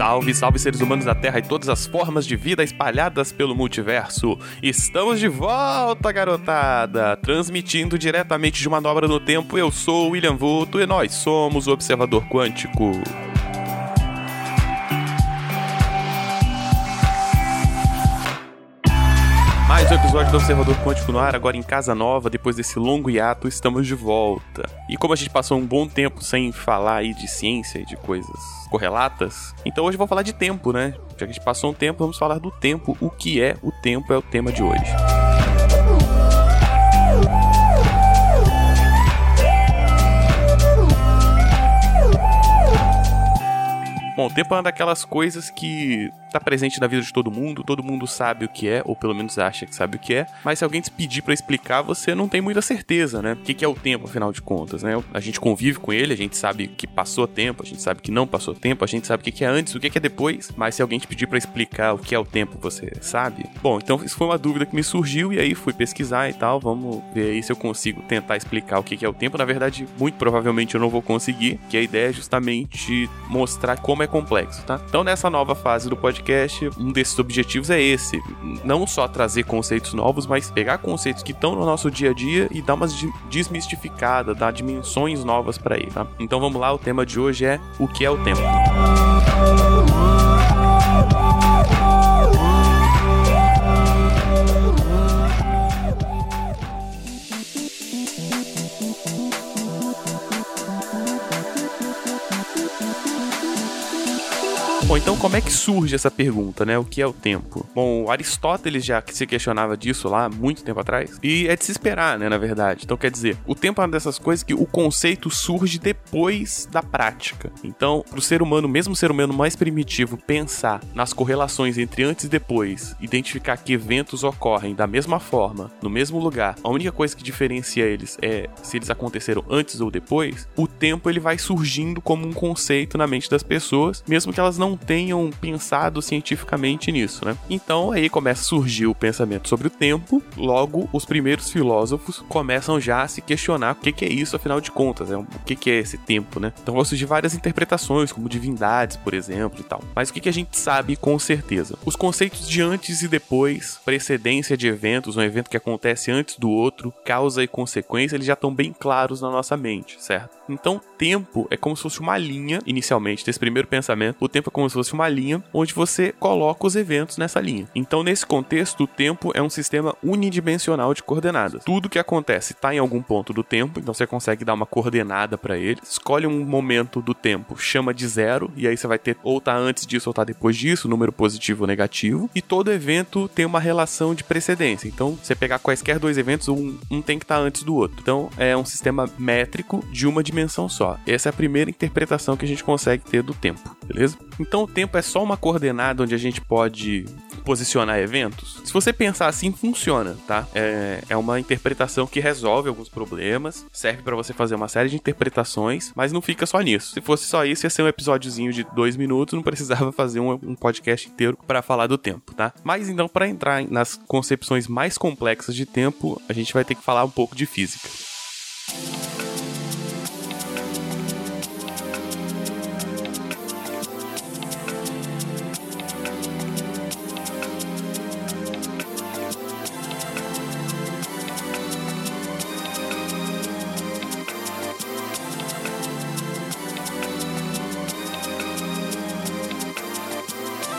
Salve, salve seres humanos da Terra e todas as formas de vida espalhadas pelo multiverso. Estamos de volta, garotada! Transmitindo diretamente de uma manobra no tempo, eu sou o William Vulto e nós somos o Observador Quântico. Episódio do Observador Quântico no ar, agora em casa nova, depois desse longo hiato, estamos de volta. E como a gente passou um bom tempo sem falar aí de ciência e de coisas correlatas, então hoje eu vou falar de tempo, né? Já que a gente passou um tempo, vamos falar do tempo. O que é o tempo é o tema de hoje. Bom, o tempo é uma daquelas coisas que tá presente na vida de todo mundo, todo mundo sabe o que é, ou pelo menos acha que sabe o que é, mas se alguém te pedir para explicar, você não tem muita certeza, né? O que é o tempo, afinal de contas, né? A gente convive com ele, a gente sabe que passou tempo, a gente sabe que não passou tempo, a gente sabe o que é antes, o que é depois, mas se alguém te pedir para explicar o que é o tempo, você sabe? Bom, então isso foi uma dúvida que me surgiu e aí fui pesquisar e tal, vamos ver aí se eu consigo tentar explicar o que é o tempo. Na verdade, muito provavelmente eu não vou conseguir, que a ideia é justamente mostrar como é complexo, tá? Então nessa nova fase do podcast, podcast, um desses objetivos é esse. Não só trazer conceitos novos, mas pegar conceitos que estão no nosso dia a dia e dar umas desmistificadas, dar dimensões novas para ele, tá? Então vamos lá, o tema de hoje é o que é o tempo. Bom, então como é que surge essa pergunta, né? O que é o tempo? Bom, Aristóteles já se questionava disso lá muito tempo atrás. E é de se esperar, né, na verdade. Então quer dizer, o tempo é uma dessas coisas que o conceito surge depois da prática. Então, pro ser humano, mesmo o ser humano mais primitivo, pensar nas correlações entre antes e depois, identificar que eventos ocorrem da mesma forma, no mesmo lugar, a única coisa que diferencia eles é se eles aconteceram antes ou depois, o tempo ele vai surgindo como um conceito na mente das pessoas, mesmo que elas não tenham pensado cientificamente nisso, né? Então aí começa a surgir o pensamento sobre o tempo, logo os primeiros filósofos começam já a se questionar o que, que é isso, afinal de contas, né? o que, que é esse tempo, né? Então vão surgir várias interpretações, como divindades, por exemplo, e tal. Mas o que, que a gente sabe com certeza? Os conceitos de antes e depois, precedência de eventos, um evento que acontece antes do outro, causa e consequência, eles já estão bem claros na nossa mente, certo? Então, tempo é como se fosse uma linha, inicialmente, desse primeiro pensamento. O tempo é como se fosse uma linha onde você coloca os eventos nessa linha. Então, nesse contexto, o tempo é um sistema unidimensional de coordenadas. Tudo que acontece está em algum ponto do tempo, então você consegue dar uma coordenada para ele. Escolhe um momento do tempo, chama de zero, e aí você vai ter ou tá antes disso ou tá depois disso, número positivo ou negativo. E todo evento tem uma relação de precedência. Então, você pegar quaisquer dois eventos, um, um tem que estar tá antes do outro. Então, é um sistema métrico de uma dimensão só. Essa é a primeira interpretação que a gente consegue ter do tempo, beleza? Então o tempo é só uma coordenada onde a gente pode posicionar eventos? Se você pensar assim, funciona, tá? É, é uma interpretação que resolve alguns problemas, serve para você fazer uma série de interpretações, mas não fica só nisso. Se fosse só isso, ia ser um episódiozinho de dois minutos, não precisava fazer um, um podcast inteiro para falar do tempo, tá? Mas então, para entrar nas concepções mais complexas de tempo, a gente vai ter que falar um pouco de física.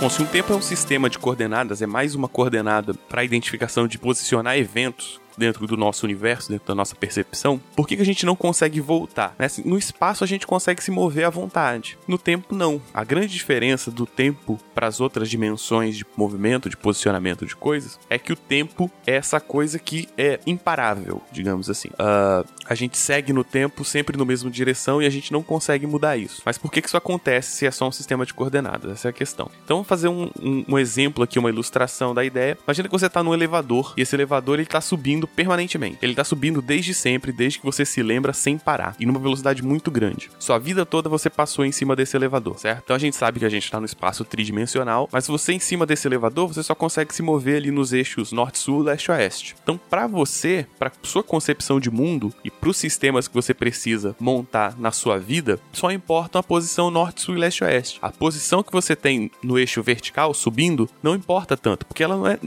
Bom, se um tempo é um sistema de coordenadas, é mais uma coordenada para identificação de posicionar eventos dentro do nosso universo, dentro da nossa percepção, por que, que a gente não consegue voltar? Né? No espaço a gente consegue se mover à vontade, no tempo não. A grande diferença do tempo para as outras dimensões de movimento, de posicionamento de coisas, é que o tempo é essa coisa que é imparável, digamos assim. Uh, a gente segue no tempo sempre no mesmo direção e a gente não consegue mudar isso. Mas por que, que isso acontece se é só um sistema de coordenadas? Essa é a questão. Então vamos fazer um, um, um exemplo aqui, uma ilustração da ideia. Imagina que você está no elevador e esse elevador ele está subindo permanentemente. Ele tá subindo desde sempre, desde que você se lembra, sem parar, e numa velocidade muito grande. Sua vida toda você passou em cima desse elevador, certo? Então a gente sabe que a gente tá no espaço tridimensional, mas se você em cima desse elevador, você só consegue se mover ali nos eixos norte-sul, leste-oeste. Então, para você, para sua concepção de mundo e para os sistemas que você precisa montar na sua vida, só importa a posição norte, sul e leste, oeste. A posição que você tem no eixo vertical subindo não importa tanto, porque ela não é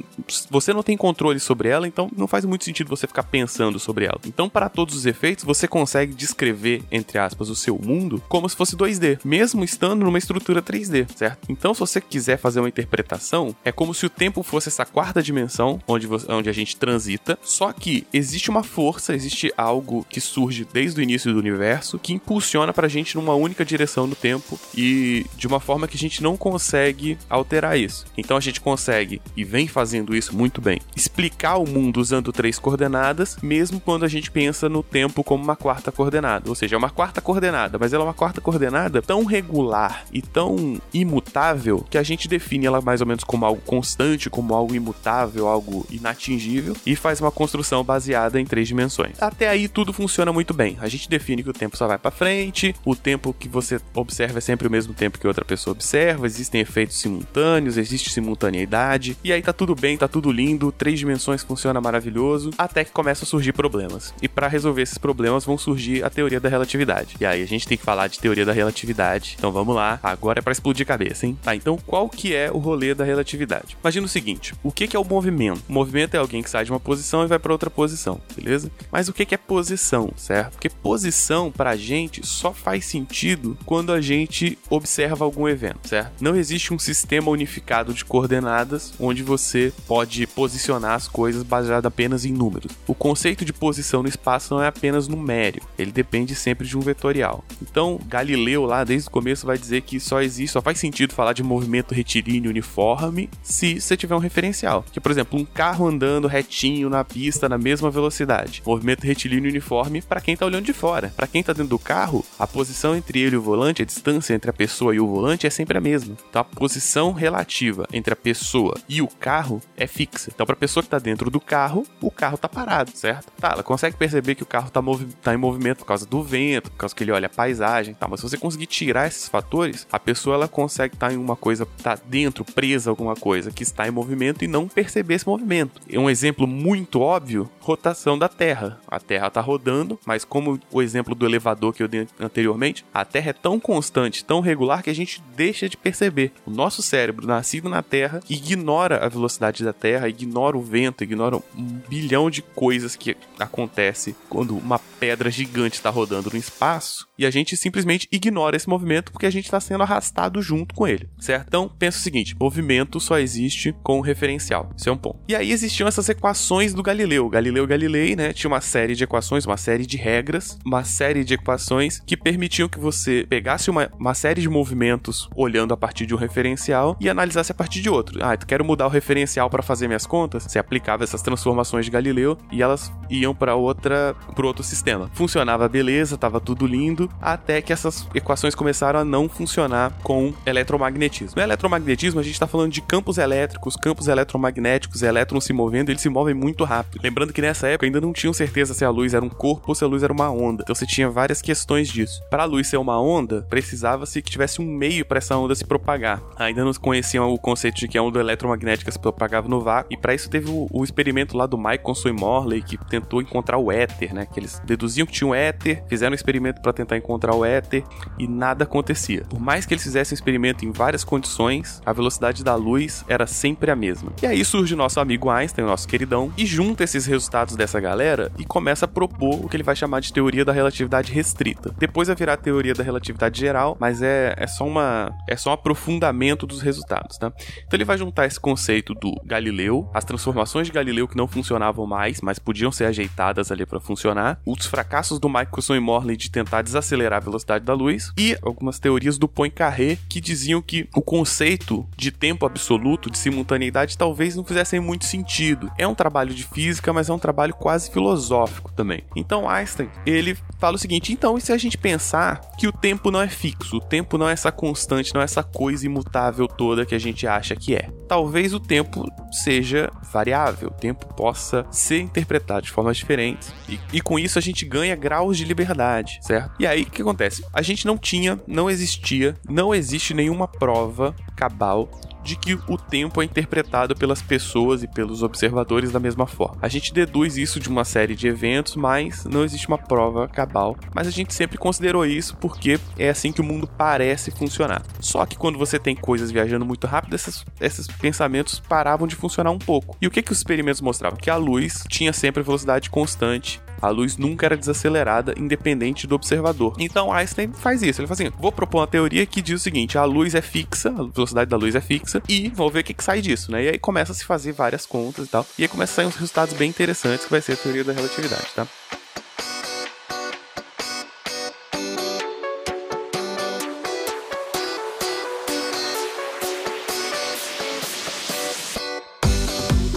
você não tem controle sobre ela, então não faz muito sentido você ficar pensando sobre ela. Então, para todos os efeitos, você consegue descrever entre aspas o seu mundo como se fosse 2D, mesmo estando numa estrutura 3D, certo? Então, se você quiser fazer uma interpretação, é como se o tempo fosse essa quarta dimensão onde, onde a gente transita, só que existe uma força, existe algo que surge desde o início do universo que impulsiona pra gente numa única direção no tempo e de uma forma que a gente não consegue alterar isso. Então a gente consegue, e vem fazendo isso muito bem, explicar o mundo usando três coordenadas, mesmo quando a gente pensa no tempo como uma quarta coordenada. Ou seja, é uma quarta coordenada, mas ela é uma quarta coordenada tão regular e tão imutável que a gente define ela mais ou menos como algo constante, como algo imutável, algo inatingível, e faz uma construção baseada em três dimensões. Até aí tudo funciona muito bem. A gente define que o tempo só vai para frente, o tempo que você observa é sempre o mesmo tempo que outra pessoa observa, existem efeitos simultâneos, existe simultaneidade, e aí tá tudo bem, tá tudo lindo, três dimensões funciona maravilhoso, até que começam a surgir problemas. E para resolver esses problemas vão surgir a teoria da relatividade. E aí a gente tem que falar de teoria da relatividade. Então vamos lá, agora é para explodir cabeça, hein? Tá, então qual que é o rolê da relatividade? Imagina o seguinte, o que que é o movimento? O movimento é alguém que sai de uma posição e vai para outra posição, beleza? Mas o que que é posição, certo? Porque posição pra gente só faz sentido quando a gente observa algum evento, certo? Não existe um sistema unificado de coordenadas onde você pode posicionar as coisas baseado apenas em números. O conceito de posição no espaço não é apenas numérico, ele depende sempre de um vetorial. Então, Galileu lá desde o começo vai dizer que só existe, só faz sentido falar de movimento retilíneo uniforme se você tiver um referencial. Que, por exemplo, um carro andando retinho na pista na mesma velocidade. Movimento retilíneo uniforme para quem tá olhando de fora. Para quem tá dentro do carro, a posição entre ele e o volante, a distância entre a pessoa e o volante é sempre a mesma. Então a posição relativa entre a pessoa e o carro é fixa. Então para a pessoa que tá dentro do carro, o carro tá parado, certo? Tá, ela consegue perceber que o carro tá, tá em movimento por causa do vento, por causa que ele olha a paisagem, tá, mas se você conseguir tirar esses fatores, a pessoa ela consegue estar tá em uma coisa, tá dentro, presa alguma coisa que está em movimento e não perceber esse movimento. É um exemplo muito óbvio, rotação da Terra. A Terra tá rodando, mas como o exemplo do elevador que eu dei anteriormente, a Terra é tão constante, tão regular que a gente deixa de perceber. O nosso cérebro, nascido na Terra, ignora a velocidade da Terra, ignora o vento, ignora um bilhão de coisas que acontece quando uma pedra gigante está rodando no espaço e a gente simplesmente ignora esse movimento porque a gente está sendo arrastado junto com ele, certo? Então, pensa o seguinte: movimento só existe com referencial. Isso é um ponto. E aí existiam essas equações do Galileu. Galileu Galilei, né, tinha uma série de equações, uma série de regras, uma série de equações que permitiam que você pegasse uma, uma série de movimentos olhando a partir de um referencial e analisasse a partir de outro. Ah, tu quero mudar o referencial para fazer minhas contas? Você aplicava essas transformações de Galileu e elas iam para outra, para outro sistema. Funcionava beleza, tava tudo lindo, até que essas equações começaram a não funcionar com eletromagnetismo. No eletromagnetismo a gente está falando de campos elétricos, campos eletromagnéticos, elétrons se movendo, eles se movem muito rápido. Lembrando que nessa época ainda não tinham certeza se a luz era um corpo ou se a luz era uma onda. Então você tinha várias questões disso. Para a luz ser uma onda, precisava-se que tivesse um meio para essa onda se propagar. Ainda não conheciam o conceito de que a onda eletromagnética se propagava no vácuo, e para isso teve o, o, experimento lá do E Morley que tentou encontrar o éter, né? Que eles deduziam que tinha um éter, fizeram um experimento para tentar encontrar o éter e nada acontecia. Por mais que eles fizessem um experimento em várias condições, a velocidade da luz era sempre a mesma. E aí surge o nosso amigo Einstein, o nosso queridão, e junta esses resultados dessa galera e começa a propor o que ele vai chamar de teoria da relatividade restrita. Depois vai virar a teoria da relatividade geral, mas é, é só uma é só um aprofundamento dos resultados, tá? Então ele vai juntar esse conceito do Galileu, as transformações de Galileu que não funcionavam mais, mas podiam ser ajeitadas ali para funcionar, os fracassos do Michelson e Morley de tentar desacelerar a velocidade da luz e algumas teorias do Poincaré que diziam que o conceito de tempo absoluto, de simultaneidade, talvez não fizessem muito sentido. É um trabalho de física, mas é um trabalho quase filosófico também. Então Einstein, ele fala o seguinte: então, e se a gente pensar que o tempo não é fixo, o tempo não é essa constante, não é essa coisa imutável toda que a gente acha que é? Talvez o tempo seja variável, o tempo possa ser interpretado de formas diferentes e, e com isso a gente ganha graus de liberdade, certo? E aí o que acontece? A gente não tinha, não existia, não existe nenhuma prova cabal de que o tempo é interpretado pelas pessoas e pelos observadores da mesma forma. A gente deduz isso de uma série de eventos, mas não existe uma prova cabal. Mas a gente sempre considerou isso porque é assim que o mundo parece funcionar. Só que quando você tem coisas viajando muito rápido, esses, esses pensamentos paravam de funcionar um pouco. E o que, que os experimentos mostravam? Que a luz tinha sempre velocidade constante a luz nunca era desacelerada, independente do observador. Então Einstein faz isso. Ele fala assim: vou propor uma teoria que diz o seguinte: a luz é fixa, a velocidade da luz é fixa, e vamos ver o que, que sai disso, né? E aí começa a se fazer várias contas e tal. E aí começa a sair uns resultados bem interessantes, que vai ser a teoria da relatividade, tá?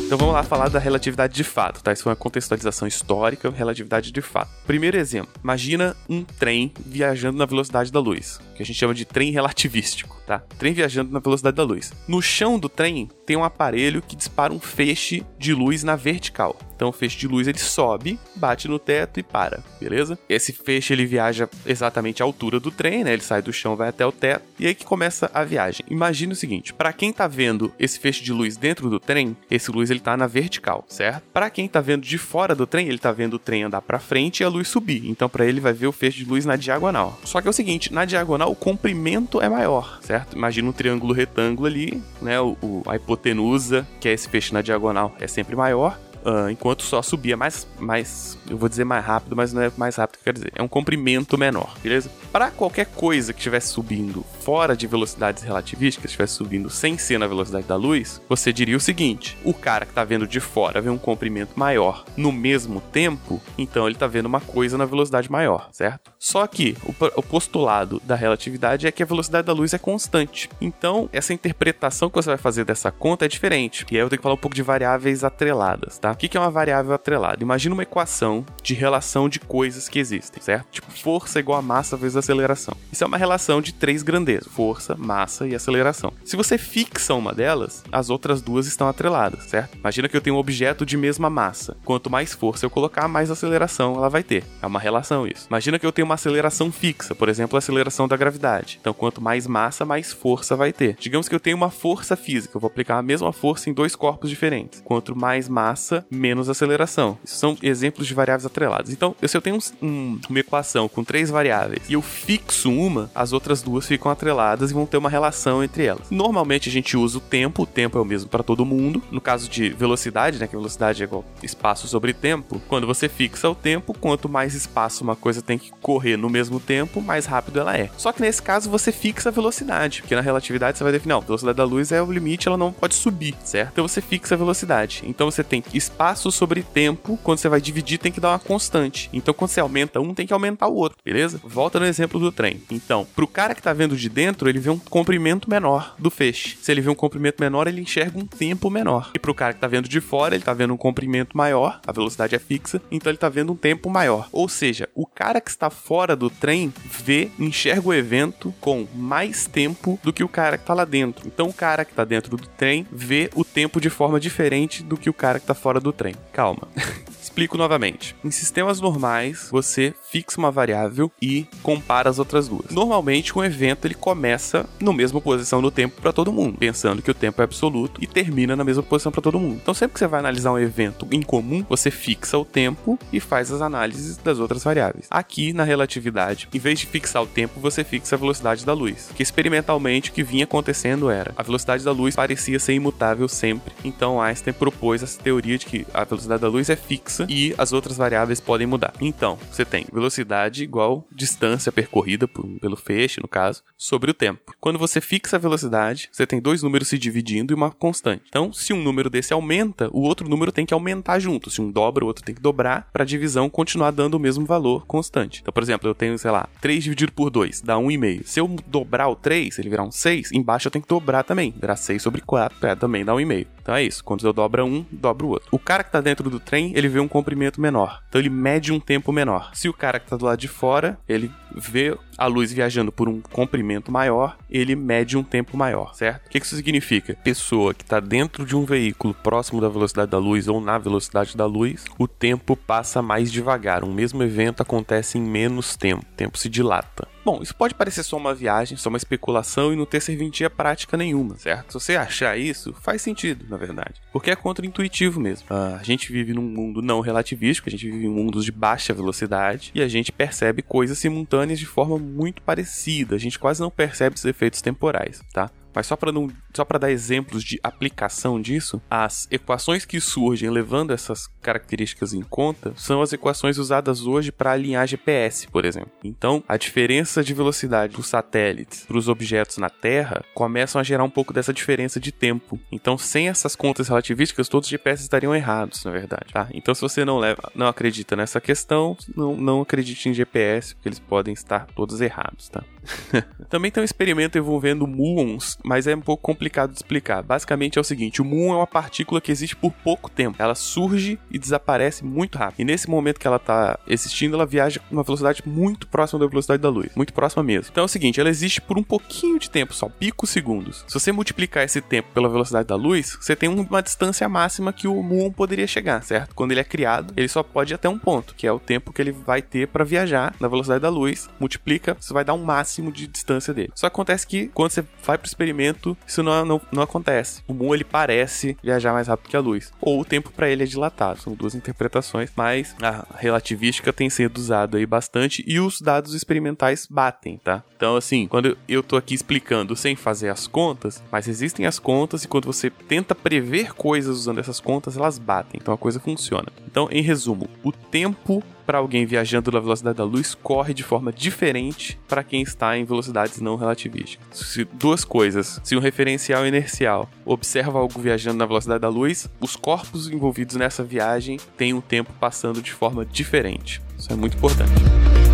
Então vamos lá falar da relatividade de fato, tá? Isso foi uma contextualização histórica, relatividade de fato. Primeiro exemplo: imagina um trem viajando na velocidade da luz, que a gente chama de trem relativístico, tá? Trem viajando na velocidade da luz. No chão do trem tem um aparelho que dispara um feixe de luz na vertical. Então o feixe de luz ele sobe, bate no teto e para, beleza? Esse feixe ele viaja exatamente à altura do trem, né? Ele sai do chão, vai até o teto e aí que começa a viagem. Imagina o seguinte, para quem tá vendo esse feixe de luz dentro do trem, esse luz ele tá na vertical, certo? Para quem tá vendo de fora do trem, ele tá vendo o trem andar para frente e a luz subir. Então para ele vai ver o feixe de luz na diagonal. Só que é o seguinte, na diagonal o comprimento é maior, certo? Imagina um triângulo retângulo ali, né? O, o a hipotenusa, que é esse feixe na diagonal, é sempre maior. Uh, enquanto só subia mais, mais, eu vou dizer mais rápido, mas não é mais rápido que quer dizer, é um comprimento menor, beleza? Para qualquer coisa que estivesse subindo fora de velocidades relativísticas, estivesse subindo sem ser na velocidade da luz, você diria o seguinte: o cara que está vendo de fora vê um comprimento maior no mesmo tempo, então ele está vendo uma coisa na velocidade maior, certo? Só que o, o postulado da relatividade é que a velocidade da luz é constante. Então, essa interpretação que você vai fazer dessa conta é diferente. E aí eu tenho que falar um pouco de variáveis atreladas, tá? O que é uma variável atrelada? Imagina uma equação de relação de coisas que existem, certo? Tipo, força igual a massa vezes aceleração. Isso é uma relação de três grandezas: força, massa e aceleração. Se você fixa uma delas, as outras duas estão atreladas, certo? Imagina que eu tenho um objeto de mesma massa. Quanto mais força eu colocar, mais aceleração ela vai ter. É uma relação isso. Imagina que eu tenho uma aceleração fixa, por exemplo, a aceleração da gravidade. Então, quanto mais massa, mais força vai ter. Digamos que eu tenho uma força física, eu vou aplicar a mesma força em dois corpos diferentes. Quanto mais massa, menos aceleração. Isso são exemplos de variáveis atreladas. Então, se eu tenho um, um, uma equação com três variáveis e eu fixo uma, as outras duas ficam atreladas e vão ter uma relação entre elas. Normalmente a gente usa o tempo, o tempo é o mesmo para todo mundo. No caso de velocidade, né, que velocidade é igual espaço sobre tempo, quando você fixa o tempo, quanto mais espaço uma coisa tem que correr no mesmo tempo, mais rápido ela é. Só que nesse caso você fixa a velocidade, porque na relatividade você vai definir, não, a velocidade da luz é o limite, ela não pode subir, certo? Então você fixa a velocidade. Então você tem espaço sobre tempo, quando você vai dividir tem que dar uma constante. Então quando você aumenta um, tem que aumentar o outro, beleza? Volta no exemplo do trem. Então, pro cara que tá vendo de dentro, ele vê um comprimento menor do feixe. Se ele vê um comprimento menor, ele enxerga um tempo menor. E pro cara que tá vendo de fora, ele tá vendo um comprimento maior, a velocidade é fixa, então ele tá vendo um tempo maior. Ou seja, o cara que está fora do trem vê, enxerga o evento com mais tempo do que o cara que tá lá dentro. Então o cara que tá dentro do trem vê o tempo de forma diferente do que o cara que tá fora do trem. Calma. Explico novamente. Em sistemas normais, você fixa uma variável e compara as outras duas. Normalmente, um evento ele começa na mesma posição do tempo para todo mundo, pensando que o tempo é absoluto e termina na mesma posição para todo mundo. Então, sempre que você vai analisar um evento em comum, você fixa o tempo e faz as análises das outras variáveis. Aqui na relatividade, em vez de fixar o tempo, você fixa a velocidade da luz. Que experimentalmente o que vinha acontecendo era a velocidade da luz parecia ser imutável sempre. Então Einstein propôs essa teoria de que a velocidade da luz é fixa e as outras variáveis podem mudar. Então, você tem velocidade igual distância percorrida por, pelo feixe, no caso, sobre o tempo. Quando você fixa a velocidade, você tem dois números se dividindo e uma constante. Então, se um número desse aumenta, o outro número tem que aumentar junto. Se um dobra, o outro tem que dobrar para a divisão continuar dando o mesmo valor constante. Então, por exemplo, eu tenho, sei lá, 3 dividido por 2 dá 1,5. Se eu dobrar o 3, ele virar um 6, embaixo eu tenho que dobrar também. Virar 6 sobre 4, é, também dá 1,5. Então é isso. Quando eu dobro um, dobro o outro. O cara que tá dentro do trem, ele vê um comprimento menor. Então ele mede um tempo menor. Se o cara que está do lado de fora, ele vê a luz viajando por um comprimento maior, ele mede um tempo maior, certo? O que isso significa? Pessoa que está dentro de um veículo próximo da velocidade da luz ou na velocidade da luz, o tempo passa mais devagar. Um mesmo evento acontece em menos tempo, o tempo se dilata. Bom, isso pode parecer só uma viagem, só uma especulação e não ter serventia prática nenhuma, certo? Se você achar isso, faz sentido, na verdade. Porque é contra-intuitivo mesmo. Ah, a gente vive num mundo não relativístico, a gente vive em mundos de baixa velocidade e a gente percebe coisas simultâneas de forma muito parecida. A gente quase não percebe os efeitos temporais, tá? Mas só para não, só para dar exemplos de aplicação disso, as equações que surgem levando essas características em conta são as equações usadas hoje para alinhar GPS, por exemplo. Então, a diferença de velocidade dos satélites para os objetos na Terra começam a gerar um pouco dessa diferença de tempo. Então, sem essas contas relativísticas, todos os GPS estariam errados, na verdade. Tá? Então, se você não leva, não acredita nessa questão, não, não acredite em GPS, porque eles podem estar todos errados, tá? Também tem um experimento envolvendo muons, mas é um pouco complicado de explicar. Basicamente é o seguinte: o muon é uma partícula que existe por pouco tempo. Ela surge e desaparece muito rápido. E nesse momento que ela está existindo, ela viaja com uma velocidade muito próxima da velocidade da luz. Muito próxima mesmo. Então é o seguinte: ela existe por um pouquinho de tempo, só picos segundos. Se você multiplicar esse tempo pela velocidade da luz, você tem uma distância máxima que o muon poderia chegar, certo? Quando ele é criado, ele só pode ir até um ponto, que é o tempo que ele vai ter para viajar na velocidade da luz. Multiplica, você vai dar um máximo de distância dele. Só acontece que quando você vai pro experimento, isso não, não, não acontece. O Moon ele parece viajar mais rápido que a luz. Ou o tempo para ele é dilatado. São duas interpretações, mas a relativística tem sido usada aí bastante e os dados experimentais batem, tá? Então, assim, quando eu tô aqui explicando sem fazer as contas, mas existem as contas e quando você tenta prever coisas usando essas contas, elas batem. Então a coisa funciona. Então, em resumo, o tempo para alguém viajando na velocidade da luz corre de forma diferente para quem está em velocidades não relativísticas. Se duas coisas, se um referencial inercial observa algo viajando na velocidade da luz, os corpos envolvidos nessa viagem têm um tempo passando de forma diferente. Isso é muito importante.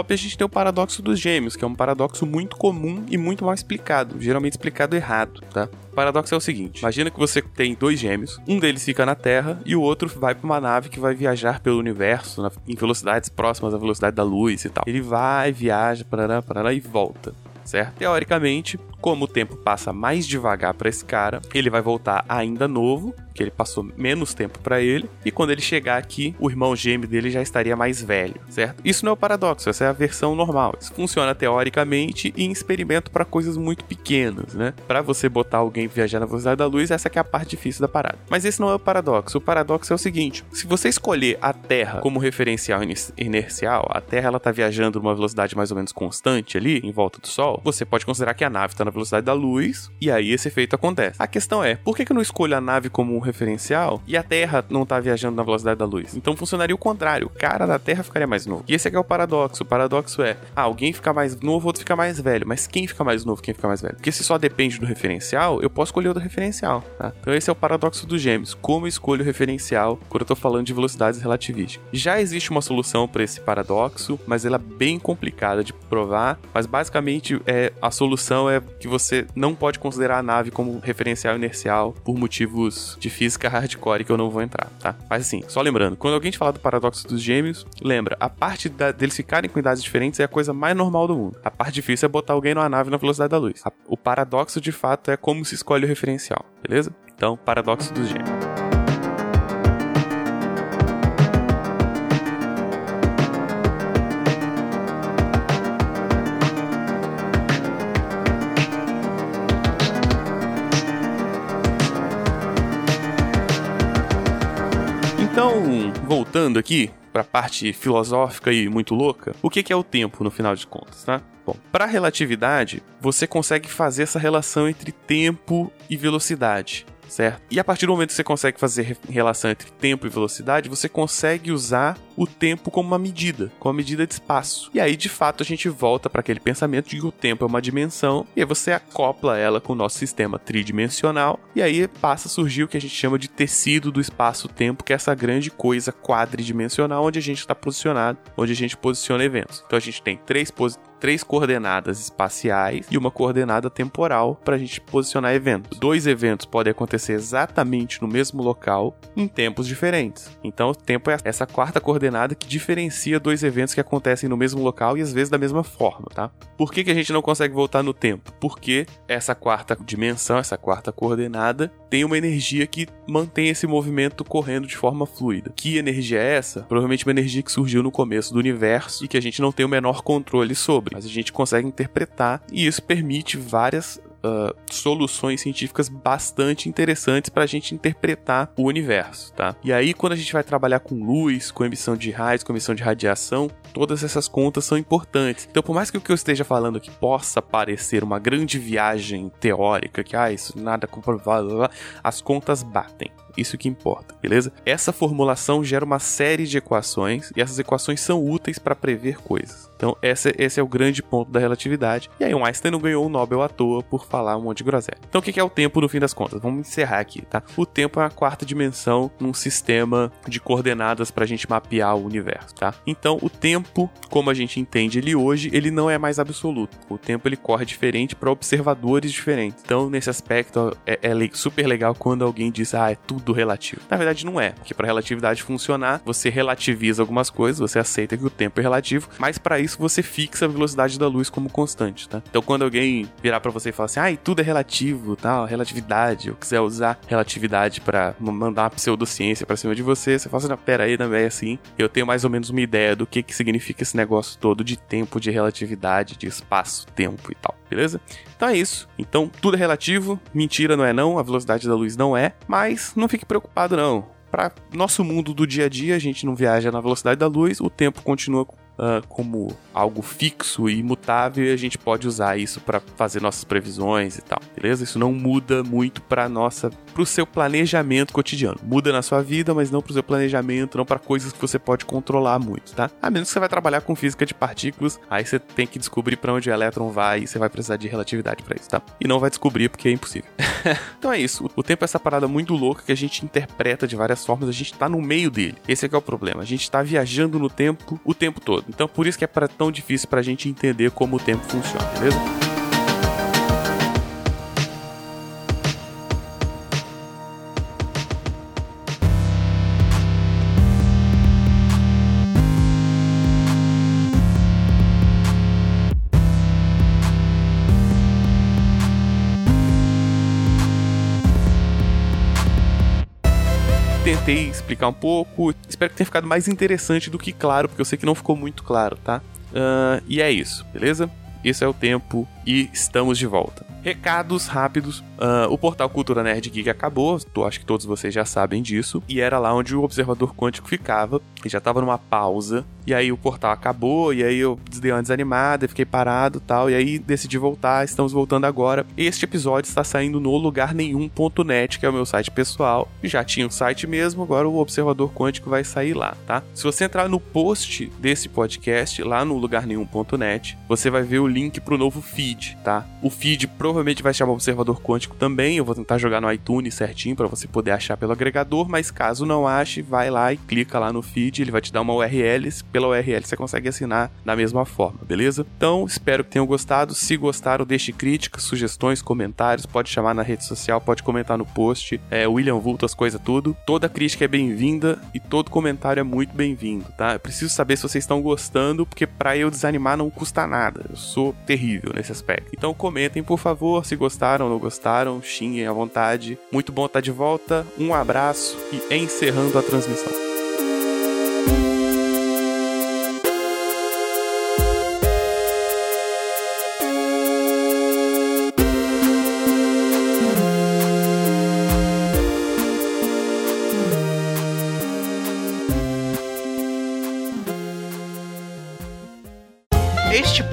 Pop a gente tem o paradoxo dos gêmeos, que é um paradoxo muito comum e muito mal explicado, geralmente explicado errado, tá? O paradoxo é o seguinte: imagina que você tem dois gêmeos, um deles fica na Terra e o outro vai para uma nave que vai viajar pelo universo na, em velocidades próximas à velocidade da luz e tal. Ele vai, viaja, parará, parará e volta certo? Teoricamente, como o tempo passa mais devagar para esse cara, ele vai voltar ainda novo, que ele passou menos tempo para ele, e quando ele chegar aqui, o irmão gêmeo dele já estaria mais velho, certo? Isso não é o paradoxo, essa é a versão normal. Isso funciona teoricamente em experimento para coisas muito pequenas, né? Para você botar alguém viajar na velocidade da luz, essa é a parte difícil da parada. Mas esse não é o paradoxo. O paradoxo é o seguinte: se você escolher a Terra como referencial inercial, a Terra ela tá viajando numa velocidade mais ou menos constante ali em volta do Sol, você pode considerar que a nave está na velocidade da luz e aí esse efeito acontece. A questão é, por que, que eu não escolho a nave como um referencial e a Terra não está viajando na velocidade da luz? Então funcionaria o contrário. O cara da Terra ficaria mais novo. E esse é, é o paradoxo. O paradoxo é, ah, alguém fica mais novo, outro fica mais velho. Mas quem fica mais novo, quem fica mais velho? Porque se só depende do referencial, eu posso escolher o do referencial, tá? Então esse é o paradoxo dos gêmeos. Como eu escolho o referencial quando eu tô falando de velocidades relativísticas? Já existe uma solução para esse paradoxo, mas ela é bem complicada de provar. Mas basicamente é a solução é que você não pode considerar a nave como referencial inercial por motivos de física hardcore que eu não vou entrar, tá? Mas assim, só lembrando, quando alguém te falar do paradoxo dos gêmeos, lembra, a parte da, deles ficarem com idades diferentes é a coisa mais normal do mundo. A parte difícil é botar alguém numa nave na velocidade da luz. A, o paradoxo de fato é como se escolhe o referencial, beleza? Então, paradoxo dos gêmeos. Então, voltando aqui para a parte filosófica e muito louca, o que é o tempo no final de contas, tá? Bom, para relatividade, você consegue fazer essa relação entre tempo e velocidade. Certo? E a partir do momento que você consegue fazer relação entre tempo e velocidade, você consegue usar o tempo como uma medida, como uma medida de espaço. E aí, de fato, a gente volta para aquele pensamento de que o tempo é uma dimensão, e aí você acopla ela com o nosso sistema tridimensional, e aí passa a surgir o que a gente chama de tecido do espaço-tempo, que é essa grande coisa quadridimensional onde a gente está posicionado, onde a gente posiciona eventos. Então a gente tem três três coordenadas espaciais e uma coordenada temporal para a gente posicionar eventos. Dois eventos podem acontecer exatamente no mesmo local em tempos diferentes. Então, o tempo é essa quarta coordenada que diferencia dois eventos que acontecem no mesmo local e às vezes da mesma forma, tá? Por que, que a gente não consegue voltar no tempo? Porque essa quarta dimensão, essa quarta coordenada, tem uma energia que mantém esse movimento correndo de forma fluida. Que energia é essa? Provavelmente uma energia que surgiu no começo do universo e que a gente não tem o menor controle sobre mas a gente consegue interpretar e isso permite várias Uh, soluções científicas bastante interessantes para a gente interpretar o universo, tá? E aí, quando a gente vai trabalhar com luz, com emissão de raios, com emissão de radiação, todas essas contas são importantes. Então, por mais que o que eu esteja falando aqui possa parecer uma grande viagem teórica, que ah, isso nada comprovado, as contas batem. Isso que importa, beleza? Essa formulação gera uma série de equações e essas equações são úteis para prever coisas. Então, esse, esse é o grande ponto da relatividade. E aí, o Einstein não ganhou o Nobel à toa por falar um monte de groselha. Então, o que é o tempo no fim das contas? Vamos encerrar aqui, tá? O tempo é a quarta dimensão num sistema de coordenadas para a gente mapear o universo, tá? Então, o tempo, como a gente entende ele hoje, ele não é mais absoluto. O tempo ele corre diferente para observadores diferentes. Então, nesse aspecto, é, é super legal quando alguém diz, ah, é tudo relativo. Na verdade, não é, porque para relatividade funcionar, você relativiza algumas coisas, você aceita que o tempo é relativo, mas para isso você fixa a velocidade da luz como constante, tá? Então, quando alguém virar para você e falar assim, ah, tudo é relativo, tal, relatividade, ou quiser usar relatividade para mandar uma pseudociência para cima de você, você fala assim, não, pera aí, não é assim. Eu tenho mais ou menos uma ideia do que que significa esse negócio todo de tempo, de relatividade, de espaço, tempo e tal beleza? Então é isso. Então tudo é relativo, mentira não é não, a velocidade da luz não é, mas não fique preocupado não. Para nosso mundo do dia a dia, a gente não viaja na velocidade da luz, o tempo continua uh, como algo fixo e imutável e a gente pode usar isso para fazer nossas previsões e tal, beleza? Isso não muda muito para nossa, para o seu planejamento cotidiano. Muda na sua vida, mas não para o seu planejamento, não para coisas que você pode controlar muito, tá? A menos que você vai trabalhar com física de partículas, aí você tem que descobrir para onde o elétron vai e você vai precisar de relatividade para isso, tá? E não vai descobrir porque é impossível. então é isso. O tempo é essa parada muito louca que a gente interpreta de várias formas, a gente tá no meio dele. Esse é que é o problema. A gente tá viajando no tempo o tempo todo. Então por isso que é tão difícil pra gente entender como o tempo funciona, beleza? Explicar um pouco. Espero que tenha ficado mais interessante do que claro, porque eu sei que não ficou muito claro, tá? Uh, e é isso, beleza? Esse é o tempo e estamos de volta. Recados rápidos. Uh, o portal Cultura Nerd Geek acabou, tô, acho que todos vocês já sabem disso. E era lá onde o observador quântico ficava. E já tava numa pausa. E aí o portal acabou. E aí eu dei uma desanimada, fiquei parado tal. E aí decidi voltar. Estamos voltando agora. Este episódio está saindo no lugar nenhum.net, que é o meu site pessoal. Já tinha um site mesmo, agora o observador quântico vai sair lá, tá? Se você entrar no post desse podcast, lá no lugar nenhum.net, você vai ver o link pro novo feed, tá? O feed provavelmente vai chamar Observador Quântico também. Eu vou tentar jogar no iTunes certinho para você poder achar pelo agregador, mas caso não ache, vai lá e clica lá no feed, ele vai te dar uma URL. Pela URL você consegue assinar da mesma forma, beleza? Então, espero que tenham gostado. Se gostaram, deixe críticas, sugestões, comentários. Pode chamar na rede social, pode comentar no post. É, William Vulto, as coisas tudo. Toda crítica é bem-vinda e todo comentário é muito bem-vindo, tá? Eu preciso saber se vocês estão gostando, porque para eu desanimar não custa nada. Eu sou terrível nesse aspecto. Então, comentem, por favor, se gostaram ou não gostaram, xinguem à vontade. Muito bom estar de volta, um abraço e encerrando a transmissão.